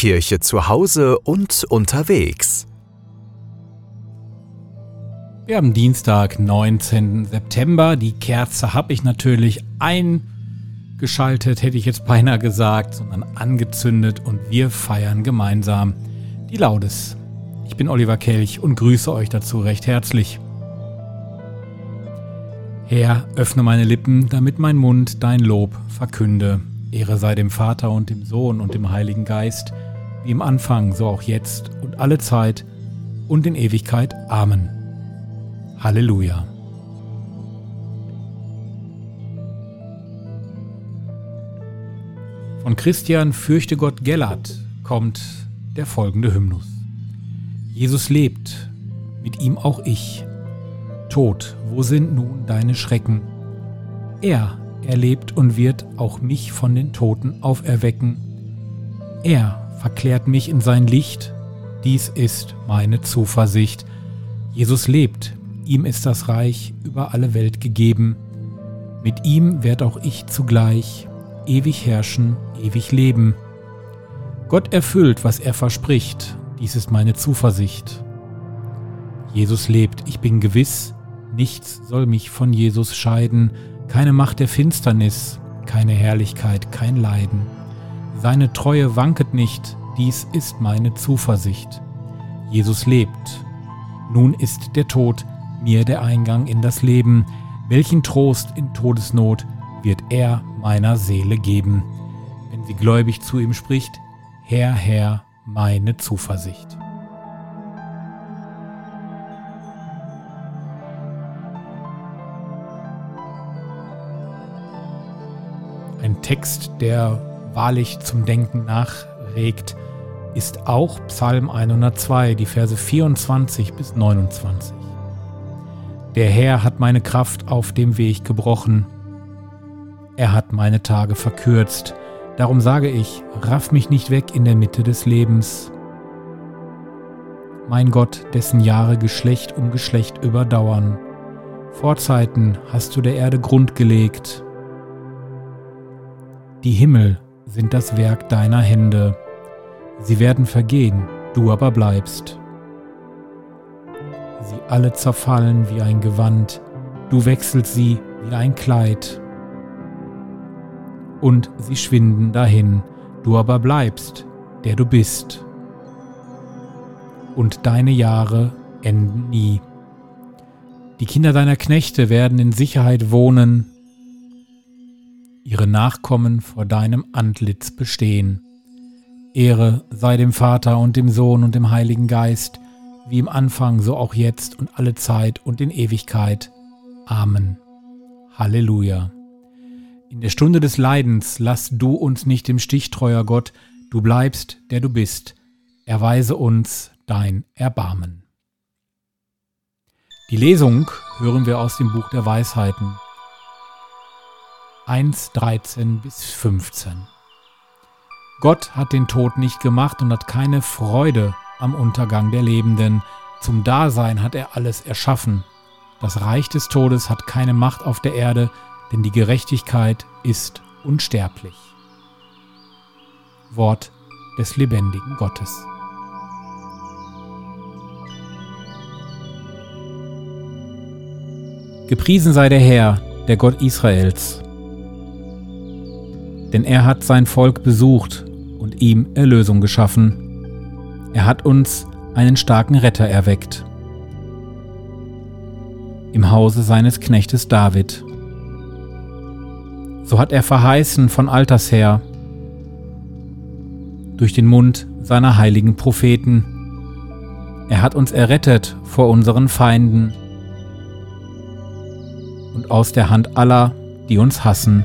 Kirche zu Hause und unterwegs. Wir haben Dienstag, 19. September. Die Kerze habe ich natürlich eingeschaltet, hätte ich jetzt beinahe gesagt, sondern angezündet und wir feiern gemeinsam die Laudes. Ich bin Oliver Kelch und grüße euch dazu recht herzlich. Herr, öffne meine Lippen, damit mein Mund dein Lob verkünde. Ehre sei dem Vater und dem Sohn und dem Heiligen Geist, wie im Anfang, so auch jetzt und alle Zeit und in Ewigkeit. Amen. Halleluja. Von Christian Fürchte Gott Gellert kommt der folgende Hymnus. Jesus lebt, mit ihm auch ich. Tod, wo sind nun deine Schrecken? Er, er lebt und wird auch mich von den Toten auferwecken. Er verklärt mich in sein Licht, dies ist meine Zuversicht. Jesus lebt, ihm ist das Reich über alle Welt gegeben. Mit ihm werd auch ich zugleich ewig herrschen, ewig leben. Gott erfüllt, was er verspricht, dies ist meine Zuversicht. Jesus lebt, ich bin gewiss, nichts soll mich von Jesus scheiden, keine Macht der Finsternis, keine Herrlichkeit, kein Leiden. Seine Treue wanket nicht, dies ist meine Zuversicht. Jesus lebt. Nun ist der Tod mir der Eingang in das Leben. Welchen Trost in Todesnot wird er meiner Seele geben, wenn sie gläubig zu ihm spricht, Herr, Herr, meine Zuversicht. Ein Text, der wahrlich zum Denken nachregt, ist auch Psalm 102, die Verse 24 bis 29. Der Herr hat meine Kraft auf dem Weg gebrochen. Er hat meine Tage verkürzt. Darum sage ich, raff mich nicht weg in der Mitte des Lebens. Mein Gott, dessen Jahre Geschlecht um Geschlecht überdauern. Vor Zeiten hast du der Erde Grund gelegt. Die Himmel sind das Werk deiner Hände. Sie werden vergehen, du aber bleibst sie alle zerfallen wie ein Gewand, du wechselst sie wie ein Kleid. Und sie schwinden dahin, du aber bleibst, der du bist. Und deine Jahre enden nie. Die Kinder deiner Knechte werden in Sicherheit wohnen, ihre Nachkommen vor deinem Antlitz bestehen. Ehre sei dem Vater und dem Sohn und dem Heiligen Geist, wie im Anfang, so auch jetzt und alle Zeit und in Ewigkeit. Amen. Halleluja. In der Stunde des Leidens lass du uns nicht im Stich, treuer Gott, du bleibst, der du bist, erweise uns dein Erbarmen. Die Lesung hören wir aus dem Buch der Weisheiten 1, 13 bis 15. Gott hat den Tod nicht gemacht und hat keine Freude am Untergang der Lebenden. Zum Dasein hat er alles erschaffen. Das Reich des Todes hat keine Macht auf der Erde, denn die Gerechtigkeit ist unsterblich. Wort des lebendigen Gottes. Gepriesen sei der Herr, der Gott Israels, denn er hat sein Volk besucht und ihm Erlösung geschaffen er hat uns einen starken Retter erweckt. Im Hause seines Knechtes David. So hat er verheißen von alters her, durch den Mund seiner heiligen Propheten. Er hat uns errettet vor unseren Feinden und aus der Hand aller, die uns hassen.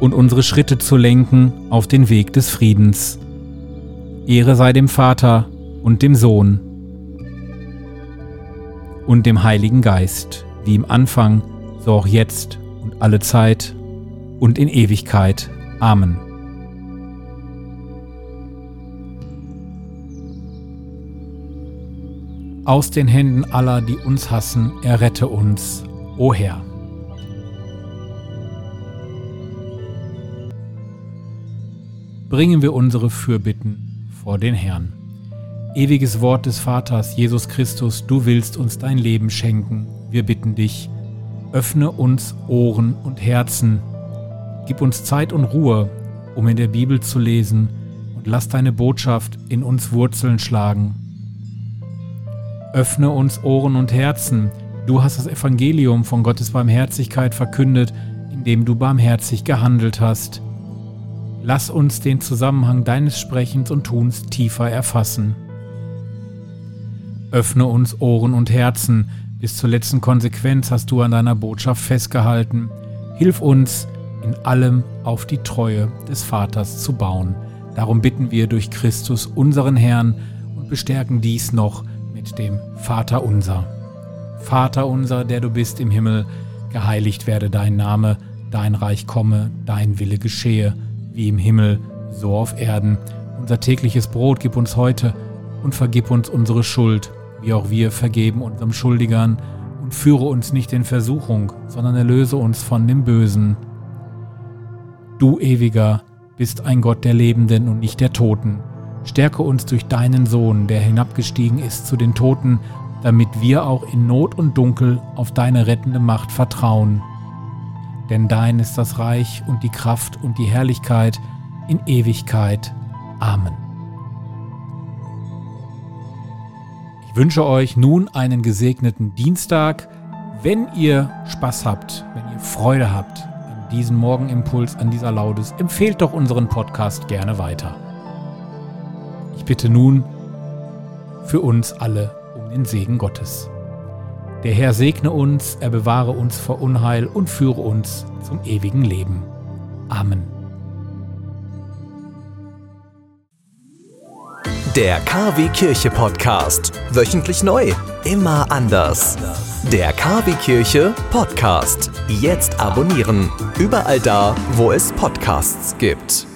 Und unsere Schritte zu lenken auf den Weg des Friedens. Ehre sei dem Vater und dem Sohn und dem Heiligen Geist, wie im Anfang, so auch jetzt und alle Zeit und in Ewigkeit. Amen. Aus den Händen aller, die uns hassen, errette uns, o Herr. Bringen wir unsere Fürbitten vor den Herrn. Ewiges Wort des Vaters, Jesus Christus, du willst uns dein Leben schenken. Wir bitten dich, öffne uns Ohren und Herzen. Gib uns Zeit und Ruhe, um in der Bibel zu lesen, und lass deine Botschaft in uns Wurzeln schlagen. Öffne uns Ohren und Herzen. Du hast das Evangelium von Gottes Barmherzigkeit verkündet, indem du barmherzig gehandelt hast. Lass uns den Zusammenhang deines Sprechens und Tuns tiefer erfassen. Öffne uns Ohren und Herzen. Bis zur letzten Konsequenz hast du an deiner Botschaft festgehalten. Hilf uns, in allem auf die Treue des Vaters zu bauen. Darum bitten wir durch Christus unseren Herrn und bestärken dies noch mit dem Vater unser. Vater unser, der du bist im Himmel, geheiligt werde dein Name, dein Reich komme, dein Wille geschehe, wie im Himmel, so auf Erden. Unser tägliches Brot gib uns heute und vergib uns unsere Schuld, wie auch wir vergeben unserem Schuldigern, und führe uns nicht in Versuchung, sondern erlöse uns von dem Bösen. Du ewiger bist ein Gott der Lebenden und nicht der Toten. Stärke uns durch deinen Sohn, der hinabgestiegen ist zu den Toten, damit wir auch in Not und Dunkel auf deine rettende Macht vertrauen. Denn dein ist das Reich und die Kraft und die Herrlichkeit in Ewigkeit. Amen. Ich wünsche euch nun einen gesegneten Dienstag. Wenn ihr Spaß habt, wenn ihr Freude habt an diesem Morgenimpuls, an dieser Laudes, empfehlt doch unseren Podcast gerne weiter bitte nun für uns alle um den Segen Gottes. Der Herr segne uns, er bewahre uns vor Unheil und führe uns zum ewigen Leben. Amen. Der KW Kirche Podcast. Wöchentlich neu. Immer anders. Der KW Kirche Podcast. Jetzt abonnieren. Überall da, wo es Podcasts gibt.